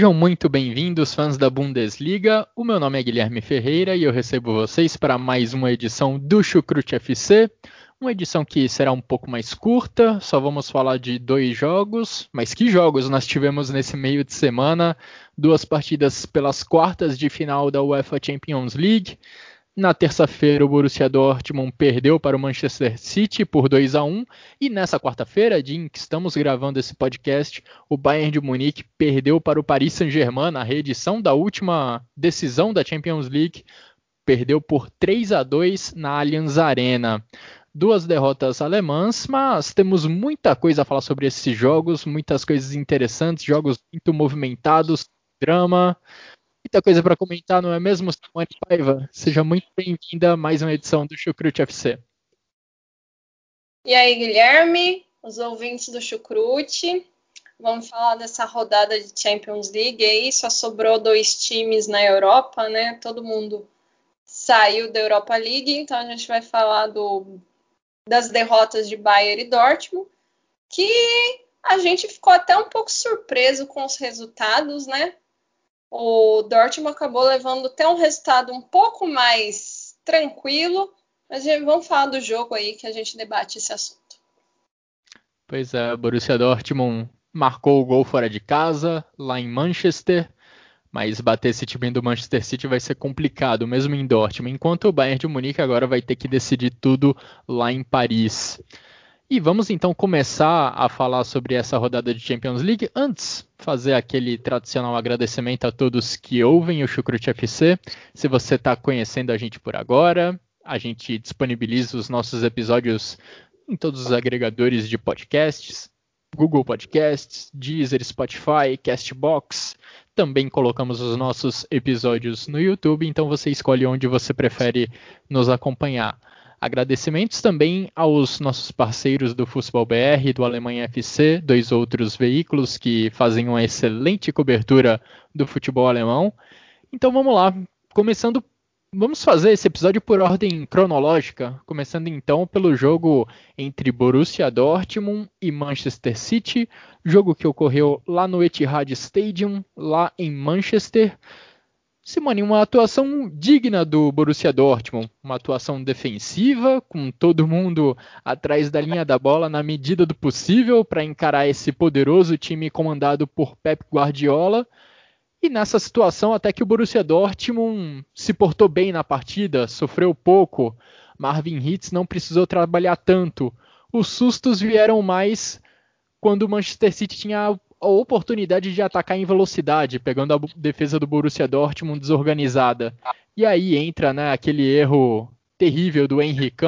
Sejam muito bem-vindos, fãs da Bundesliga. O meu nome é Guilherme Ferreira e eu recebo vocês para mais uma edição do Chucrute FC. Uma edição que será um pouco mais curta, só vamos falar de dois jogos. Mas que jogos nós tivemos nesse meio de semana? Duas partidas pelas quartas de final da UEFA Champions League. Na terça-feira, o Borussia Dortmund perdeu para o Manchester City por 2 a 1 e nessa quarta-feira, dia em que estamos gravando esse podcast, o Bayern de Munique perdeu para o Paris Saint-Germain na reedição da última decisão da Champions League, perdeu por 3 a 2 na Allianz Arena. Duas derrotas alemãs, mas temos muita coisa a falar sobre esses jogos, muitas coisas interessantes, jogos muito movimentados, drama muita coisa para comentar, não é mesmo, Simone Paiva? Seja muito bem-vinda a mais uma edição do Chucrute FC. E aí, Guilherme, os ouvintes do Chucrute, vamos falar dessa rodada de Champions League aí, só sobrou dois times na Europa, né? Todo mundo saiu da Europa League, então a gente vai falar do, das derrotas de Bayern e Dortmund, que a gente ficou até um pouco surpreso com os resultados, né? O Dortmund acabou levando até um resultado um pouco mais tranquilo, mas vamos falar do jogo aí que a gente debate esse assunto. Pois é, Borussia Dortmund marcou o gol fora de casa, lá em Manchester, mas bater esse time do Manchester City vai ser complicado, mesmo em Dortmund, enquanto o Bayern de Munique agora vai ter que decidir tudo lá em Paris. E vamos então começar a falar sobre essa rodada de Champions League. Antes, fazer aquele tradicional agradecimento a todos que ouvem o Chucrute FC. Se você está conhecendo a gente por agora, a gente disponibiliza os nossos episódios em todos os agregadores de podcasts, Google Podcasts, Deezer, Spotify, Castbox. Também colocamos os nossos episódios no YouTube, então você escolhe onde você prefere nos acompanhar. Agradecimentos também aos nossos parceiros do Futebol BR, do Alemanha FC, dois outros veículos que fazem uma excelente cobertura do futebol alemão. Então vamos lá, começando, vamos fazer esse episódio por ordem cronológica, começando então pelo jogo entre Borussia Dortmund e Manchester City, jogo que ocorreu lá no Etihad Stadium, lá em Manchester. Simone, uma atuação digna do Borussia Dortmund, uma atuação defensiva, com todo mundo atrás da linha da bola na medida do possível para encarar esse poderoso time comandado por Pep Guardiola. E nessa situação, até que o Borussia Dortmund se portou bem na partida, sofreu pouco. Marvin Hitz não precisou trabalhar tanto. Os sustos vieram mais quando o Manchester City tinha a oportunidade de atacar em velocidade, pegando a defesa do Borussia Dortmund desorganizada. E aí entra né, aquele erro terrível do Henrique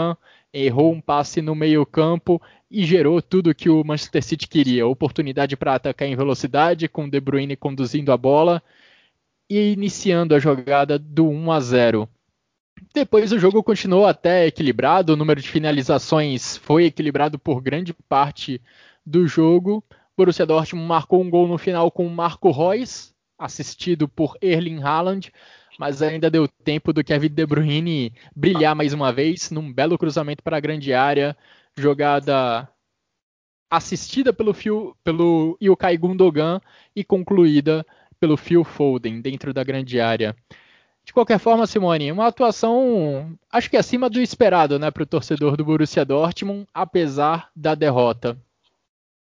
errou um passe no meio-campo e gerou tudo que o Manchester City queria: oportunidade para atacar em velocidade, com De Bruyne conduzindo a bola e iniciando a jogada do 1 a 0. Depois o jogo continuou até equilibrado, o número de finalizações foi equilibrado por grande parte do jogo, Borussia Dortmund marcou um gol no final com Marco Reus, assistido por Erling Haaland, mas ainda deu tempo do Kevin De Bruyne brilhar mais uma vez num belo cruzamento para a grande área, jogada assistida pelo, Phil, pelo Ilkay Gundogan e concluída pelo Phil Foden dentro da grande área. De qualquer forma, Simone, uma atuação acho que acima do esperado né, para o torcedor do Borussia Dortmund, apesar da derrota.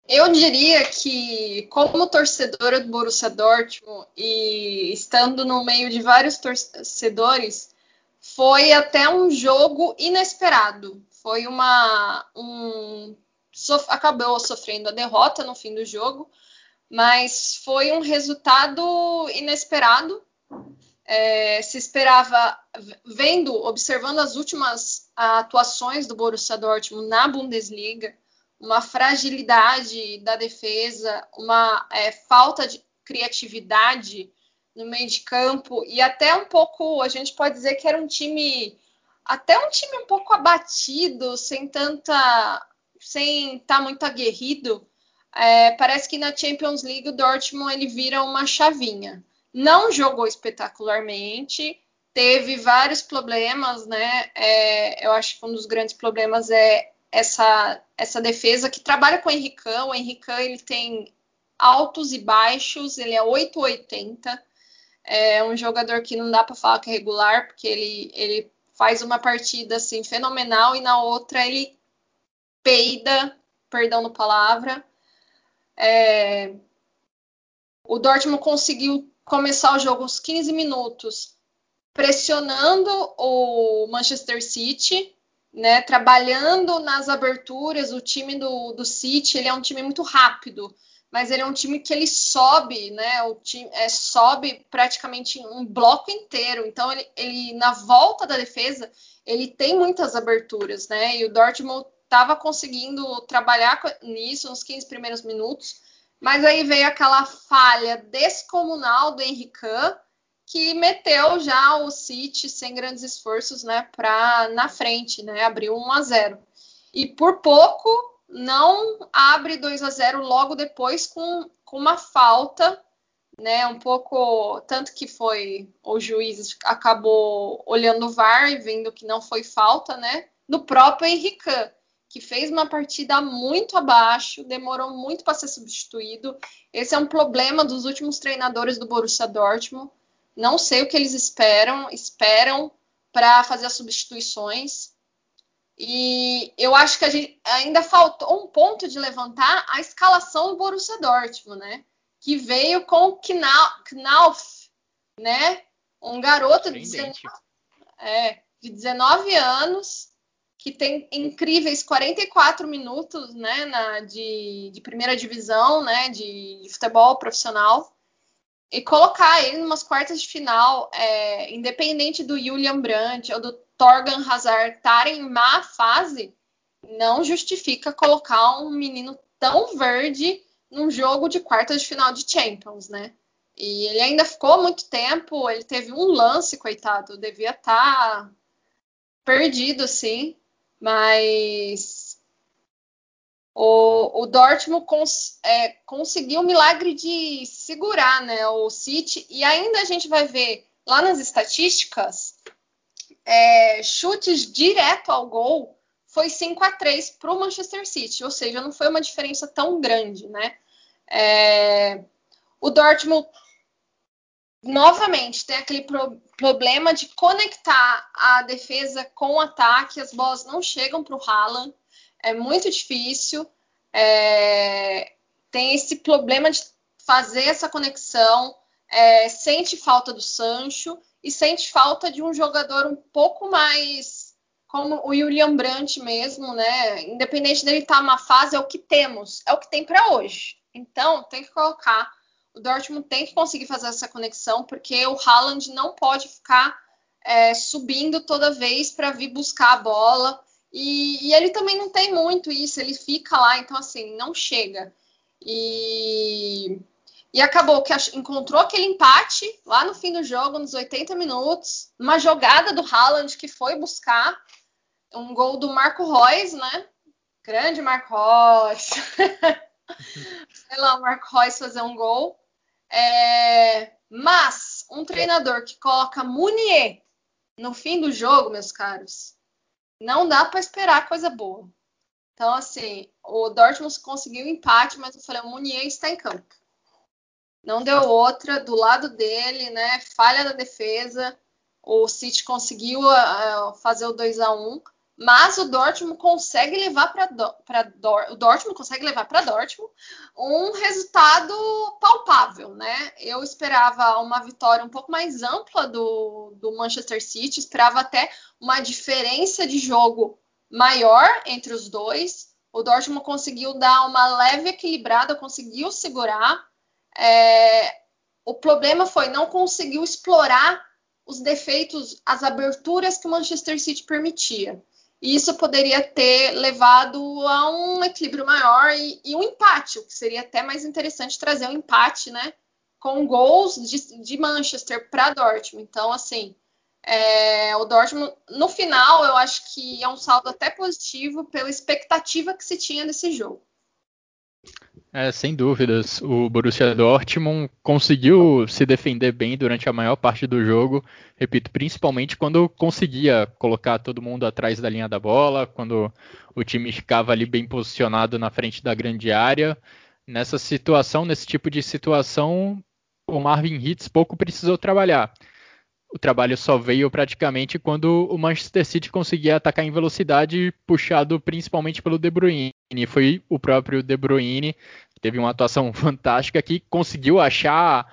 Eu diria que, como torcedora do Borussia Dortmund e estando no meio de vários torcedores, foi até um jogo inesperado. Foi uma. Um, sof acabou sofrendo a derrota no fim do jogo, mas foi um resultado inesperado. É, se esperava, vendo, observando as últimas atuações do Borussia Dortmund na Bundesliga, uma fragilidade da defesa, uma é, falta de criatividade no meio de campo e até um pouco, a gente pode dizer que era um time até um time um pouco abatido, sem tanta, sem estar tá muito aguerrido. É, parece que na Champions League o Dortmund ele vira uma chavinha. Não jogou espetacularmente, teve vários problemas, né? É, eu acho que um dos grandes problemas é essa, essa defesa que trabalha com o Henricão. O Henricão ele tem altos e baixos, ele é 880. É um jogador que não dá para falar que é regular, porque ele, ele faz uma partida assim fenomenal e na outra ele peida, perdão no palavra. É, o Dortmund conseguiu começar o jogo uns 15 minutos pressionando o Manchester City, né, trabalhando nas aberturas. O time do, do City ele é um time muito rápido, mas ele é um time que ele sobe, né? O time é, sobe praticamente um bloco inteiro. Então ele, ele na volta da defesa ele tem muitas aberturas, né? E o Dortmund estava conseguindo trabalhar nisso nos 15 primeiros minutos, mas aí veio aquela falha descomunal do Henrique que meteu já o City sem grandes esforços, né, para na frente, né, abriu 1 a 0. E por pouco não abre 2 a 0 logo depois com, com uma falta, né, um pouco tanto que foi o juiz acabou olhando o VAR e vendo que não foi falta, né, no próprio Henrique, que fez uma partida muito abaixo, demorou muito para ser substituído. Esse é um problema dos últimos treinadores do Borussia Dortmund não sei o que eles esperam, esperam para fazer as substituições. E eu acho que a gente ainda faltou um ponto de levantar a escalação do Borussia Dortmund, né? Que veio com o Knauf, né? Um garoto de 19, é, de 19 anos que tem incríveis 44 minutos, né, na, de, de primeira divisão, né, de, de futebol profissional e colocar ele em umas quartas de final, é, independente do Julian Brandt ou do Torgan Hazard estarem em má fase, não justifica colocar um menino tão verde num jogo de quartas de final de Champions, né? E ele ainda ficou muito tempo, ele teve um lance, coitado, devia estar tá perdido, assim, mas o, o Dortmund cons, é, conseguiu o milagre de segurar né, o City. E ainda a gente vai ver lá nas estatísticas é, chutes direto ao gol foi 5 a 3 para o Manchester City, ou seja, não foi uma diferença tão grande, né? É, o Dortmund novamente tem aquele pro, problema de conectar a defesa com o ataque, as bolas não chegam para o Haaland é muito difícil. É, tem esse problema de fazer essa conexão, é, sente falta do Sancho e sente falta de um jogador um pouco mais como o Julian Brandt mesmo, né? Independente dele estar tá numa fase, é o que temos, é o que tem para hoje. Então, tem que colocar. O Dortmund tem que conseguir fazer essa conexão, porque o Haaland não pode ficar é, subindo toda vez para vir buscar a bola. E, e, ele também não tem muito isso, ele fica lá, então assim, não chega. E, e acabou que encontrou aquele empate lá no fim do jogo, nos 80 minutos, uma jogada do Haaland que foi buscar um gol do Marco Reus, né? Grande Marco Reus. Sei lá, o Marco Reus fazer um gol. É, mas um treinador que coloca Munier no fim do jogo, meus caros, não dá para esperar coisa boa. Então, assim, o Dortmund conseguiu empate, mas eu falei, o Munier está em campo. Não deu outra, do lado dele, né? Falha da defesa. O City conseguiu uh, fazer o 2 a 1 mas o Dortmund consegue levar para o Dortmund consegue levar para Dortmund um resultado palpável, né? Eu esperava uma vitória um pouco mais ampla do, do Manchester City, esperava até uma diferença de jogo maior entre os dois. O Dortmund conseguiu dar uma leve equilibrada, conseguiu segurar. É, o problema foi não conseguiu explorar os defeitos, as aberturas que o Manchester City permitia. E isso poderia ter levado a um equilíbrio maior e, e um empate, o que seria até mais interessante trazer um empate, né? Com gols de, de Manchester para Dortmund. Então, assim, é, o Dortmund, no final, eu acho que é um saldo até positivo pela expectativa que se tinha desse jogo. É, sem dúvidas. O Borussia Dortmund conseguiu se defender bem durante a maior parte do jogo. Repito, principalmente quando conseguia colocar todo mundo atrás da linha da bola, quando o time ficava ali bem posicionado na frente da grande área. Nessa situação, nesse tipo de situação, o Marvin Hitz pouco precisou trabalhar o trabalho só veio praticamente quando o Manchester City conseguia atacar em velocidade, puxado principalmente pelo De Bruyne. Foi o próprio De Bruyne que teve uma atuação fantástica que conseguiu achar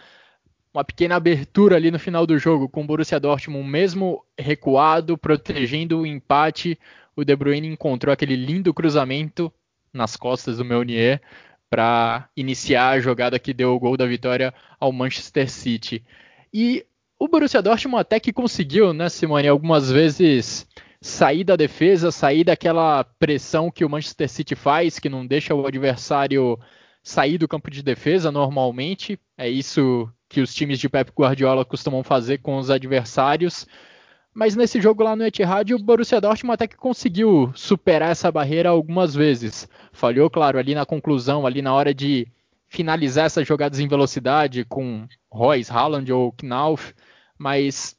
uma pequena abertura ali no final do jogo com o Borussia Dortmund mesmo recuado, protegendo o empate. O De Bruyne encontrou aquele lindo cruzamento nas costas do Meunier para iniciar a jogada que deu o gol da vitória ao Manchester City. E o Borussia Dortmund até que conseguiu, né, Simone, algumas vezes sair da defesa, sair daquela pressão que o Manchester City faz, que não deixa o adversário sair do campo de defesa normalmente. É isso que os times de Pep Guardiola costumam fazer com os adversários. Mas nesse jogo lá no Etihad, o Borussia Dortmund até que conseguiu superar essa barreira algumas vezes. Falhou, claro, ali na conclusão, ali na hora de finalizar essas jogadas em velocidade com Royce, Haaland ou Knauf, mas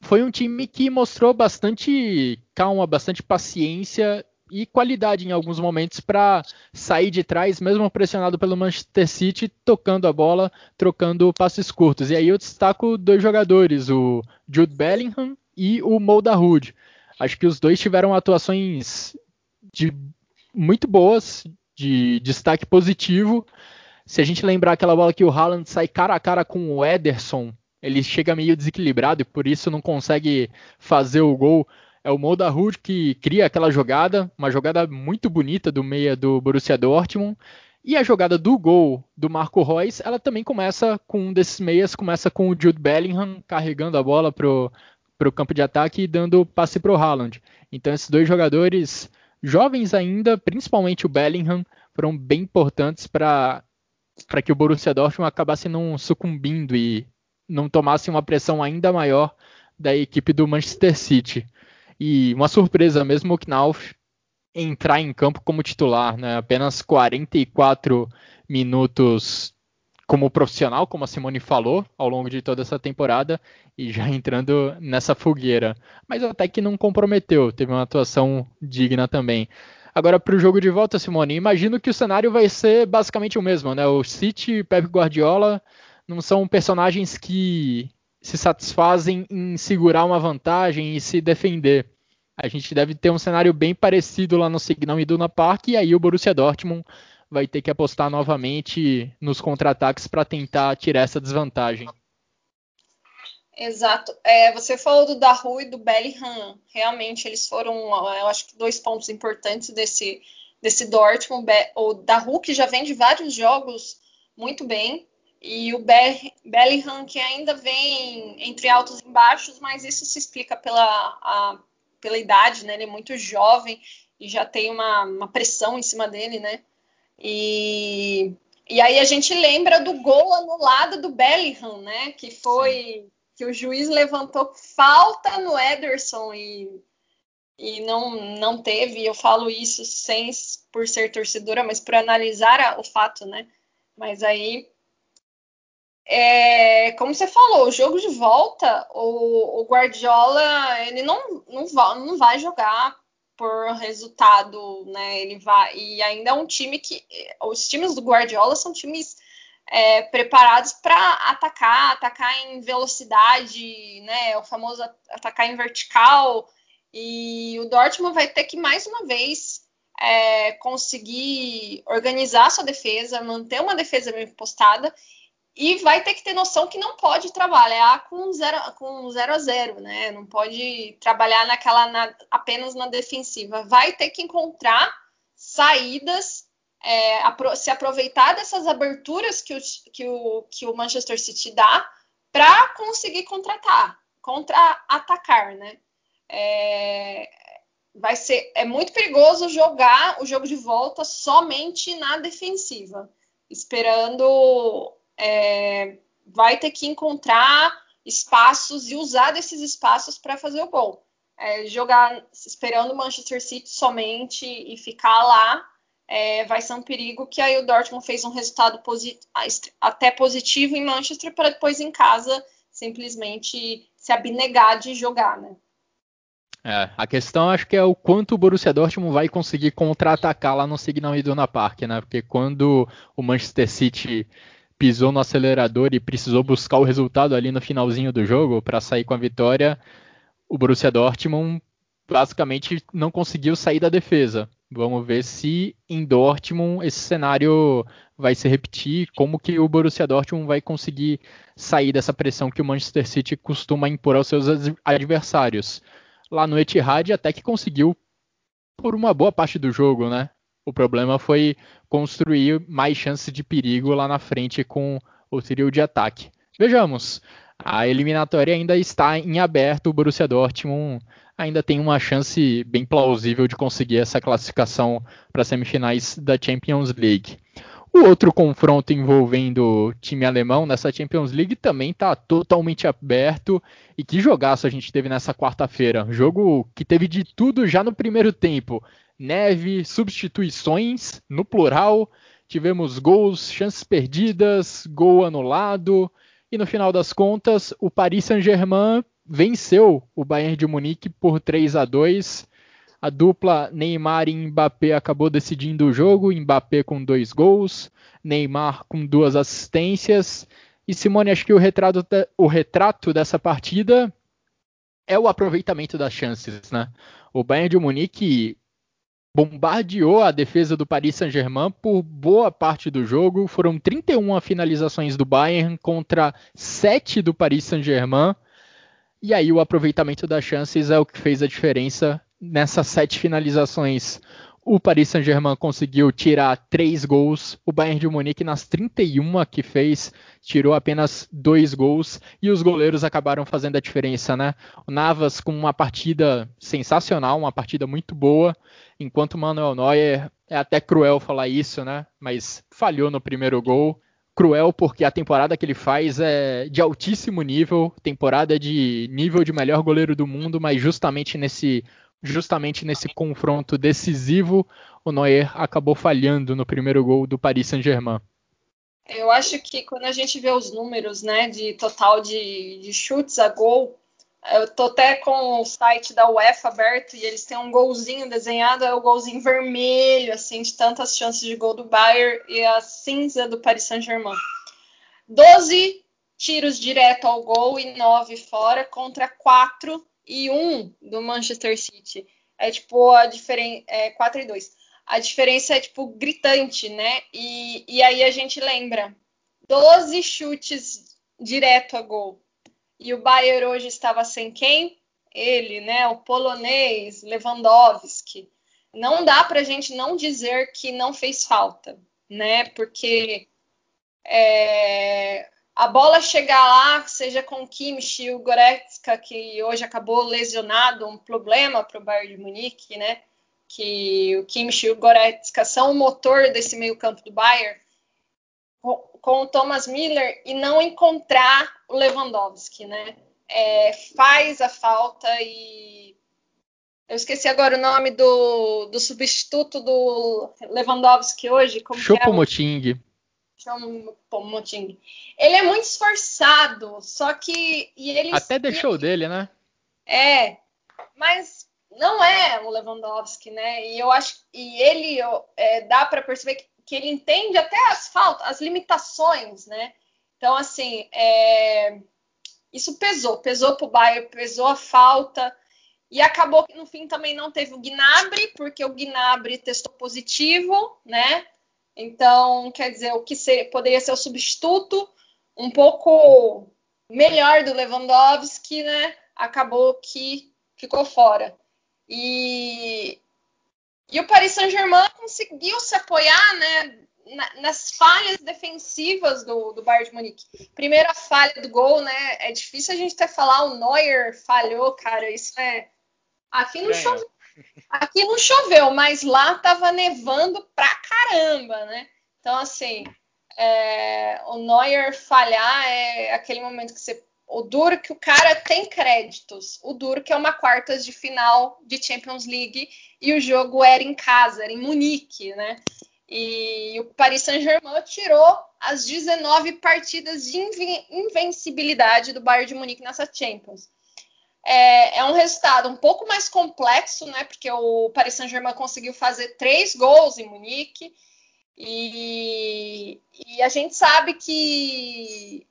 foi um time que mostrou bastante calma, bastante paciência e qualidade em alguns momentos para sair de trás, mesmo pressionado pelo Manchester City, tocando a bola, trocando passes curtos. E aí eu destaco dois jogadores, o Jude Bellingham e o Mo Dahoud. Acho que os dois tiveram atuações de muito boas, de destaque positivo. Se a gente lembrar aquela bola que o Haaland sai cara a cara com o Ederson, ele chega meio desequilibrado e por isso não consegue fazer o gol. É o Moda Hood que cria aquela jogada, uma jogada muito bonita do meia do Borussia Dortmund. E a jogada do gol do Marco Reus, ela também começa com um desses meias, começa com o Jude Bellingham carregando a bola pro, pro campo de ataque e dando passe pro Haaland. Então esses dois jogadores jovens ainda, principalmente o Bellingham, foram bem importantes para para que o Borussia Dortmund acabasse não sucumbindo e não tomasse uma pressão ainda maior da equipe do Manchester City. E uma surpresa mesmo o Knauf entrar em campo como titular, né? apenas 44 minutos como profissional, como a Simone falou, ao longo de toda essa temporada, e já entrando nessa fogueira. Mas até que não comprometeu, teve uma atuação digna também. Agora, para o jogo de volta, Simone, imagino que o cenário vai ser basicamente o mesmo, né? O City Pep Guardiola não são personagens que se satisfazem em segurar uma vantagem e se defender. A gente deve ter um cenário bem parecido lá no Signal Iduna Park e aí o Borussia Dortmund vai ter que apostar novamente nos contra-ataques para tentar tirar essa desvantagem. Exato. É, você falou do Dahu e do Bellingham. Realmente, eles foram, eu acho que dois pontos importantes desse, desse Dortmund. O Dahu, que já vem de vários jogos muito bem, e o Bellingham que ainda vem entre altos e baixos, mas isso se explica pela, a, pela idade, né? Ele é muito jovem e já tem uma, uma pressão em cima dele, né? E, e aí a gente lembra do gol anulado do Bellingham, né? Que foi Sim. que o juiz levantou falta no Ederson e, e não, não teve. Eu falo isso sem por ser torcedora, mas por analisar a, o fato, né? Mas aí é, como você falou, o jogo de volta, o, o Guardiola ele não, não, vai, não vai jogar por resultado, né? Ele vai e ainda é um time que os times do Guardiola são times é, preparados para atacar, atacar em velocidade, né? O famoso atacar em vertical. E o Dortmund vai ter que mais uma vez é, conseguir organizar sua defesa, manter uma defesa bem postada e vai ter que ter noção que não pode trabalhar com zero, com zero a zero, né? Não pode trabalhar naquela na, apenas na defensiva. Vai ter que encontrar saídas, é, apro se aproveitar dessas aberturas que o, que o, que o Manchester City dá para conseguir contratar, contra-atacar, né? É, vai ser é muito perigoso jogar o jogo de volta somente na defensiva, esperando é, vai ter que encontrar espaços e usar desses espaços para fazer o gol. É, jogar esperando o Manchester City somente e ficar lá é, vai ser um perigo que aí o Dortmund fez um resultado posit até positivo em Manchester para depois em casa simplesmente se abnegar de jogar, né? É, a questão acho que é o quanto o Borussia Dortmund vai conseguir contra-atacar lá no Signal Iduna Park, né? Porque quando o Manchester City pisou no acelerador e precisou buscar o resultado ali no finalzinho do jogo para sair com a vitória, o Borussia Dortmund basicamente não conseguiu sair da defesa. Vamos ver se em Dortmund esse cenário vai se repetir, como que o Borussia Dortmund vai conseguir sair dessa pressão que o Manchester City costuma impor aos seus adversários. Lá no Etihad até que conseguiu por uma boa parte do jogo, né? O problema foi construir mais chances de perigo lá na frente com o trio de ataque. Vejamos, a eliminatória ainda está em aberto, o Borussia Dortmund ainda tem uma chance bem plausível de conseguir essa classificação para as semifinais da Champions League. O outro confronto envolvendo o time alemão nessa Champions League também está totalmente aberto. E que jogaço a gente teve nessa quarta-feira. Jogo que teve de tudo já no primeiro tempo. Neve, substituições, no plural. Tivemos gols, chances perdidas, gol anulado. E no final das contas, o Paris Saint-Germain venceu o Bayern de Munique por 3 a 2. A dupla Neymar e Mbappé acabou decidindo o jogo, Mbappé com dois gols, Neymar com duas assistências. E Simone, acho que o retrato, o retrato dessa partida é o aproveitamento das chances, né? O Bayern de Munique bombardeou a defesa do Paris Saint-Germain por boa parte do jogo. Foram 31 finalizações do Bayern contra 7 do Paris Saint-Germain. E aí o aproveitamento das chances é o que fez a diferença nessas sete finalizações. O Paris Saint-Germain conseguiu tirar três gols. O Bayern de Munique, nas 31 que fez, tirou apenas dois gols. E os goleiros acabaram fazendo a diferença, né? O Navas com uma partida sensacional, uma partida muito boa. Enquanto o Manuel Neuer, é até cruel falar isso, né? Mas falhou no primeiro gol cruel porque a temporada que ele faz é de altíssimo nível, temporada de nível de melhor goleiro do mundo, mas justamente nesse justamente nesse confronto decisivo, o Neuer acabou falhando no primeiro gol do Paris Saint-Germain. Eu acho que quando a gente vê os números, né, de total de, de chutes a gol, eu tô até com o site da UEFA aberto e eles têm um golzinho desenhado, é o golzinho vermelho, assim, de tantas chances de gol do Bayern e a cinza do Paris Saint-Germain. 12 tiros direto ao gol e 9 fora contra 4 e 1 do Manchester City. É tipo a diferença. É 4 e 2. A diferença é tipo gritante, né? E, e aí a gente lembra: 12 chutes direto a gol e o Bayern hoje estava sem quem? Ele, né? O polonês Lewandowski. Não dá para a gente não dizer que não fez falta, né? Porque é, a bola chegar lá, seja com o Kimmich o Goretzka, que hoje acabou lesionado, um problema para o Bayern de Munique, né? Que o Kimmich e o Goretzka são o motor desse meio campo do Bayern com o Thomas Miller e não encontrar o Lewandowski, né? É, faz a falta e eu esqueci agora o nome do, do substituto do Lewandowski hoje. Como Choupo-Moting. Choupo-Moting. Ele é muito esforçado, só que e ele até deixou dele, né? É, mas não é o Lewandowski, né? E eu acho e ele é, dá para perceber que que ele entende até as faltas, as limitações, né? Então, assim, é... isso pesou, pesou para o Bayern, pesou a falta. E acabou que no fim também não teve o Gnabry, porque o Gnabry testou positivo, né? Então, quer dizer, o que ser, poderia ser o substituto, um pouco melhor do Lewandowski, né? Acabou que ficou fora. E e o Paris Saint-Germain conseguiu se apoiar né, nas falhas defensivas do, do Bayern de Munique. Primeira falha do gol, né? É difícil a gente até falar, o Neuer falhou, cara. Isso é. Aqui no show aqui não choveu, mas lá tava nevando pra caramba, né? Então, assim, é, o Neuer falhar é aquele momento que você. O duro que o cara tem créditos. O duro que é uma quartas de final de Champions League e o jogo era em casa, era em Munique, né? E o Paris Saint-Germain tirou as 19 partidas de invencibilidade do Bayern de Munique nessa Champions. É, é, um resultado um pouco mais complexo, né? Porque o Paris Saint-Germain conseguiu fazer três gols em Munique e, e, a gente sabe que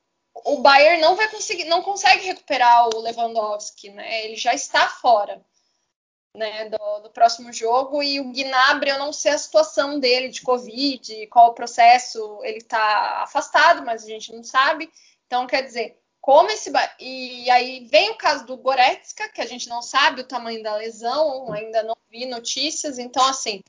o Bayern não vai conseguir, não consegue recuperar o Lewandowski, né? Ele já está fora né, do, do, próximo jogo. E o Gnabry, eu não sei a situação dele de Covid, qual o processo, ele está afastado, mas a gente não sabe. Então, quer dizer, como esse. E aí vem o caso do Goretzka, que a gente não sabe o tamanho da lesão, ainda não vi notícias. Então, assim.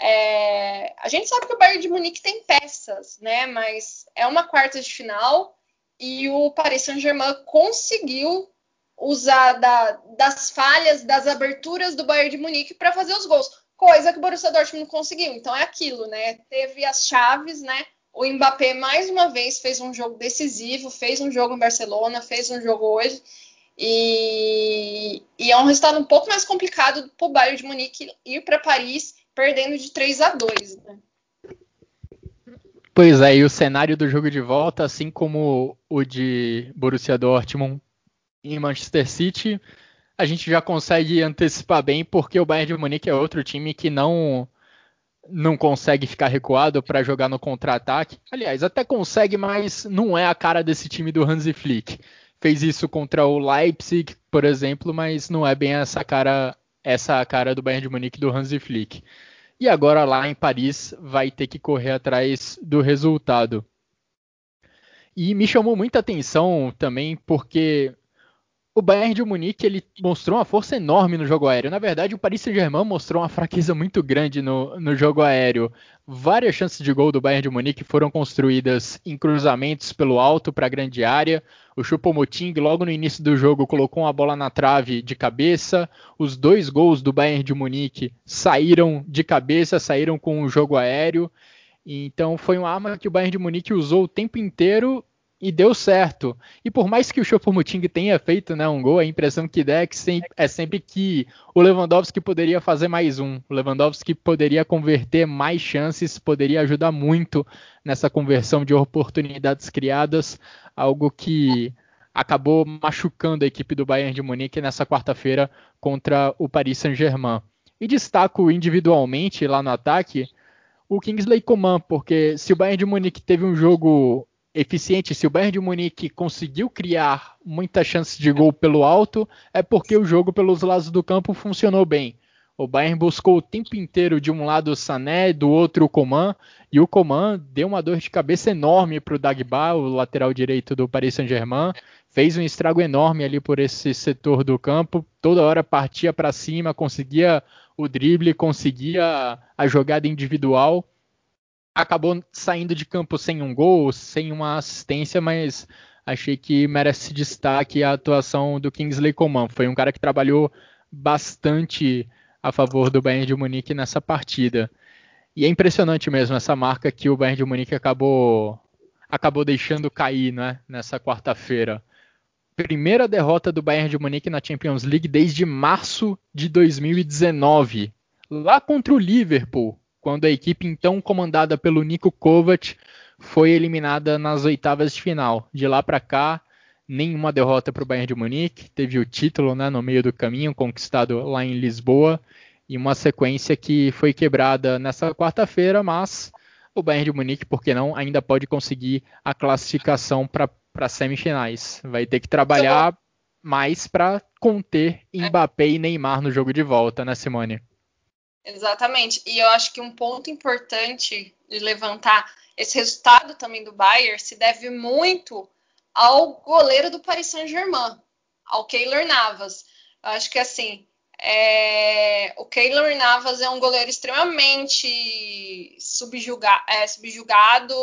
É, a gente sabe que o Bayern de Munique tem peças, né? Mas é uma quarta de final e o Paris Saint-Germain conseguiu usar da, das falhas, das aberturas do Bayern de Munique para fazer os gols, coisa que o Borussia Dortmund não conseguiu. Então é aquilo, né? Teve as chaves, né? O Mbappé mais uma vez fez um jogo decisivo, fez um jogo em Barcelona, fez um jogo hoje. E, e é um resultado um pouco mais complicado para o Bayern de Munique ir para Paris perdendo de 3 a 2, né? Pois é, e o cenário do jogo de volta, assim como o de Borussia Dortmund em Manchester City, a gente já consegue antecipar bem, porque o Bayern de Munique é outro time que não não consegue ficar recuado para jogar no contra-ataque. Aliás, até consegue, mas não é a cara desse time do Hansi Flick. Fez isso contra o Leipzig, por exemplo, mas não é bem essa cara essa cara do Bayern de Munique do Hansi Flick. E agora lá em Paris vai ter que correr atrás do resultado. E me chamou muita atenção também porque o Bayern de Munique ele mostrou uma força enorme no jogo aéreo. Na verdade, o Paris Saint-Germain mostrou uma fraqueza muito grande no, no jogo aéreo. Várias chances de gol do Bayern de Munique foram construídas em cruzamentos pelo alto para a grande área. O Choupo-Moting, logo no início do jogo, colocou uma bola na trave de cabeça. Os dois gols do Bayern de Munique saíram de cabeça, saíram com o jogo aéreo. Então foi uma arma que o Bayern de Munique usou o tempo inteiro e deu certo. E por mais que o Choupo-Moting tenha feito né, um gol, a impressão que dá é, que é sempre que o Lewandowski poderia fazer mais um. O Lewandowski poderia converter mais chances, poderia ajudar muito nessa conversão de oportunidades criadas, algo que acabou machucando a equipe do Bayern de Munique nessa quarta-feira contra o Paris Saint-Germain. E destaco individualmente lá no ataque o Kingsley Coman, porque se o Bayern de Munique teve um jogo eficiente. Se o Bayern de Munique conseguiu criar muitas chances de gol pelo alto, é porque o jogo pelos lados do campo funcionou bem. O Bayern buscou o tempo inteiro de um lado o Sané, do outro o Coman, e o Coman deu uma dor de cabeça enorme para o Dagba, o lateral direito do Paris Saint-Germain. Fez um estrago enorme ali por esse setor do campo. Toda hora partia para cima, conseguia o drible, conseguia a jogada individual acabou saindo de campo sem um gol, sem uma assistência, mas achei que merece destaque a atuação do Kingsley Coman. Foi um cara que trabalhou bastante a favor do Bayern de Munique nessa partida. E é impressionante mesmo essa marca que o Bayern de Munique acabou acabou deixando cair, né, nessa quarta-feira. Primeira derrota do Bayern de Munique na Champions League desde março de 2019, lá contra o Liverpool, quando a equipe então comandada pelo Nico Kovac foi eliminada nas oitavas de final. De lá para cá, nenhuma derrota para o Bayern de Munique, teve o título né, no meio do caminho, conquistado lá em Lisboa, e uma sequência que foi quebrada nessa quarta-feira, mas o Bayern de Munique, por que não, ainda pode conseguir a classificação para semifinais. Vai ter que trabalhar mais para conter Mbappé e Neymar no jogo de volta, né, Simone? Exatamente. E eu acho que um ponto importante de levantar esse resultado também do Bayern se deve muito ao goleiro do Paris Saint-Germain, ao Keylor Navas. Eu acho que assim, é... o Keylor Navas é um goleiro extremamente subjuga... é, subjugado.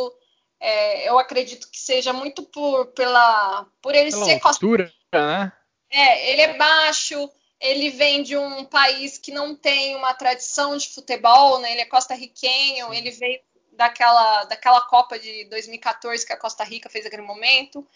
É, eu acredito que seja muito por, pela, por ele pela ser altura, né? É, ele é baixo, ele vem de um país que não tem uma tradição de futebol, né? Ele é costarriquenho, ele veio daquela, daquela Copa de 2014 que a Costa Rica fez aquele momento.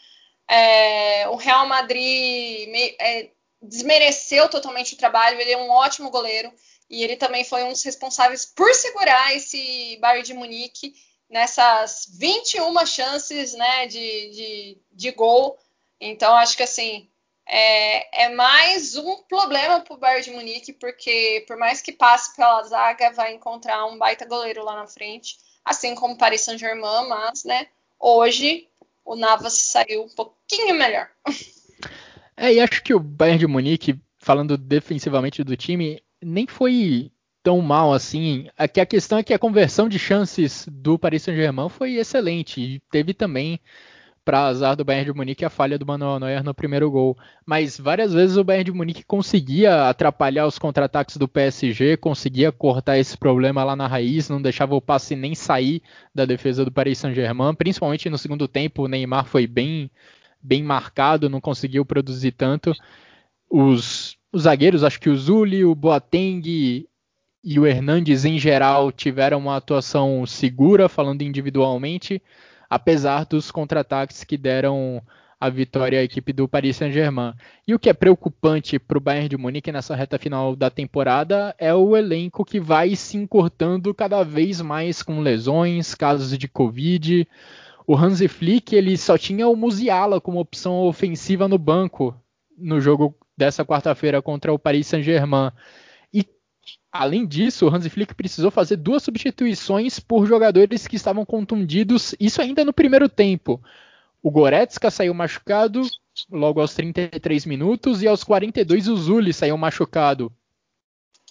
É, o Real Madrid me, é, desmereceu totalmente o trabalho, ele é um ótimo goleiro e ele também foi um dos responsáveis por segurar esse Bayern de Munique nessas 21 chances né, de, de, de gol. Então, acho que assim, é, é mais um problema para o Bayern de Munique, porque por mais que passe pela zaga, vai encontrar um baita goleiro lá na frente, assim como Paris Saint-Germain, mas né, hoje o Navas saiu um pouquinho melhor. É, e acho que o Bayern de Munique, falando defensivamente do time, nem foi tão mal assim. Aqui a questão é que a conversão de chances do Paris Saint-Germain foi excelente e teve também para azar do Bayern de Munique a falha do Manuel Neuer no primeiro gol. Mas várias vezes o Bayern de Munique conseguia atrapalhar os contra-ataques do PSG, conseguia cortar esse problema lá na raiz, não deixava o passe nem sair da defesa do Paris Saint-Germain, principalmente no segundo tempo, o Neymar foi bem bem marcado, não conseguiu produzir tanto. Os, os zagueiros, acho que o Zuli, o Boateng e o Hernandes em geral tiveram uma atuação segura, falando individualmente apesar dos contra-ataques que deram a vitória à equipe do Paris Saint-Germain. E o que é preocupante para o Bayern de Munique nessa reta final da temporada é o elenco que vai se encurtando cada vez mais com lesões, casos de Covid. O Hansi Flick ele só tinha o Musiala como opção ofensiva no banco no jogo dessa quarta-feira contra o Paris Saint-Germain. Além disso, o Hansi Flick precisou fazer duas substituições por jogadores que estavam contundidos, isso ainda no primeiro tempo. O Goretzka saiu machucado logo aos 33 minutos e aos 42 o Zuli saiu machucado.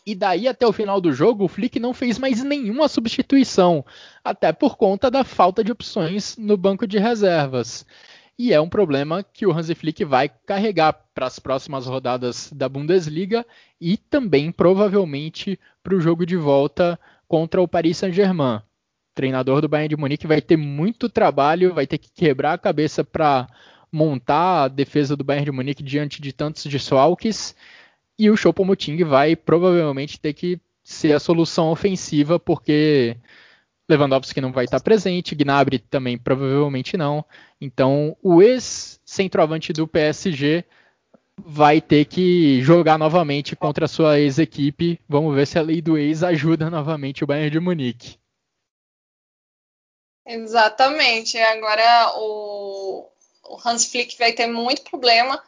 E daí até o final do jogo, o Flick não fez mais nenhuma substituição, até por conta da falta de opções no banco de reservas e é um problema que o Hansi Flick vai carregar para as próximas rodadas da Bundesliga e também provavelmente para o jogo de volta contra o Paris Saint-Germain. Treinador do Bayern de Munique vai ter muito trabalho, vai ter que quebrar a cabeça para montar a defesa do Bayern de Munique diante de tantos desfalques e o Choupo-Moting vai provavelmente ter que ser a solução ofensiva porque Lewandowski não vai estar presente, Gnabry também provavelmente não. Então, o ex-centroavante do PSG vai ter que jogar novamente contra a sua ex-equipe. Vamos ver se a lei do ex ajuda novamente o Bayern de Munique. Exatamente. Agora o, o Hans Flick vai ter muito problema.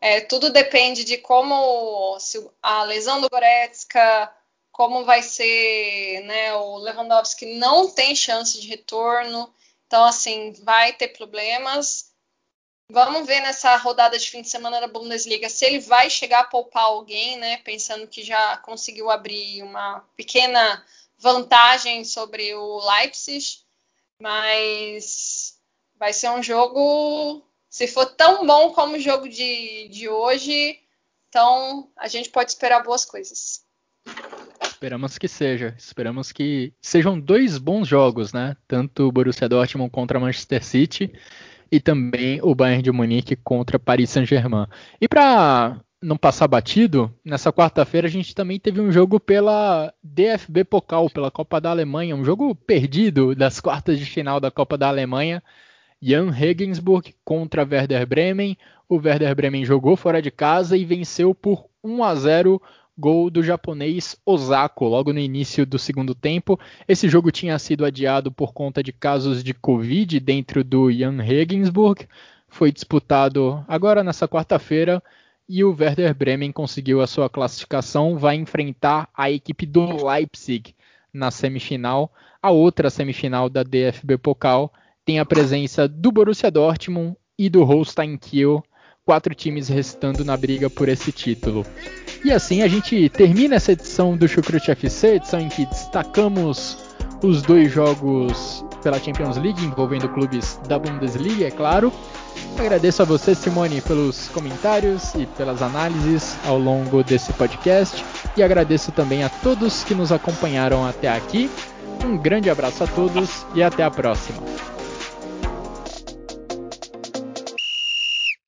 É, tudo depende de como se a lesão do Goretzka, como vai ser, né? O Lewandowski não tem chance de retorno, então assim vai ter problemas. Vamos ver nessa rodada de fim de semana da Bundesliga se ele vai chegar a poupar alguém, né? Pensando que já conseguiu abrir uma pequena vantagem sobre o Leipzig, mas vai ser um jogo, se for tão bom como o jogo de, de hoje, então a gente pode esperar boas coisas. Esperamos que seja. Esperamos que sejam dois bons jogos, né? Tanto o Borussia Dortmund contra Manchester City e também o Bayern de Munique contra Paris Saint-Germain. E para não passar batido, nessa quarta-feira a gente também teve um jogo pela DFB Pokal, pela Copa da Alemanha, um jogo perdido das quartas de final da Copa da Alemanha. Jan Regensburg contra Werder Bremen. O Werder Bremen jogou fora de casa e venceu por 1 a 0 gol do japonês Osako logo no início do segundo tempo. Esse jogo tinha sido adiado por conta de casos de Covid dentro do Jan Regensburg. Foi disputado agora nessa quarta-feira e o Werder Bremen conseguiu a sua classificação, vai enfrentar a equipe do Leipzig na semifinal. A outra semifinal da DFB Pokal tem a presença do Borussia Dortmund e do Holstein Kiel, quatro times restando na briga por esse título. E assim a gente termina essa edição do Chucrute FC, edição em que destacamos os dois jogos pela Champions League envolvendo clubes da Bundesliga, é claro. Agradeço a você, Simone, pelos comentários e pelas análises ao longo desse podcast e agradeço também a todos que nos acompanharam até aqui. Um grande abraço a todos e até a próxima.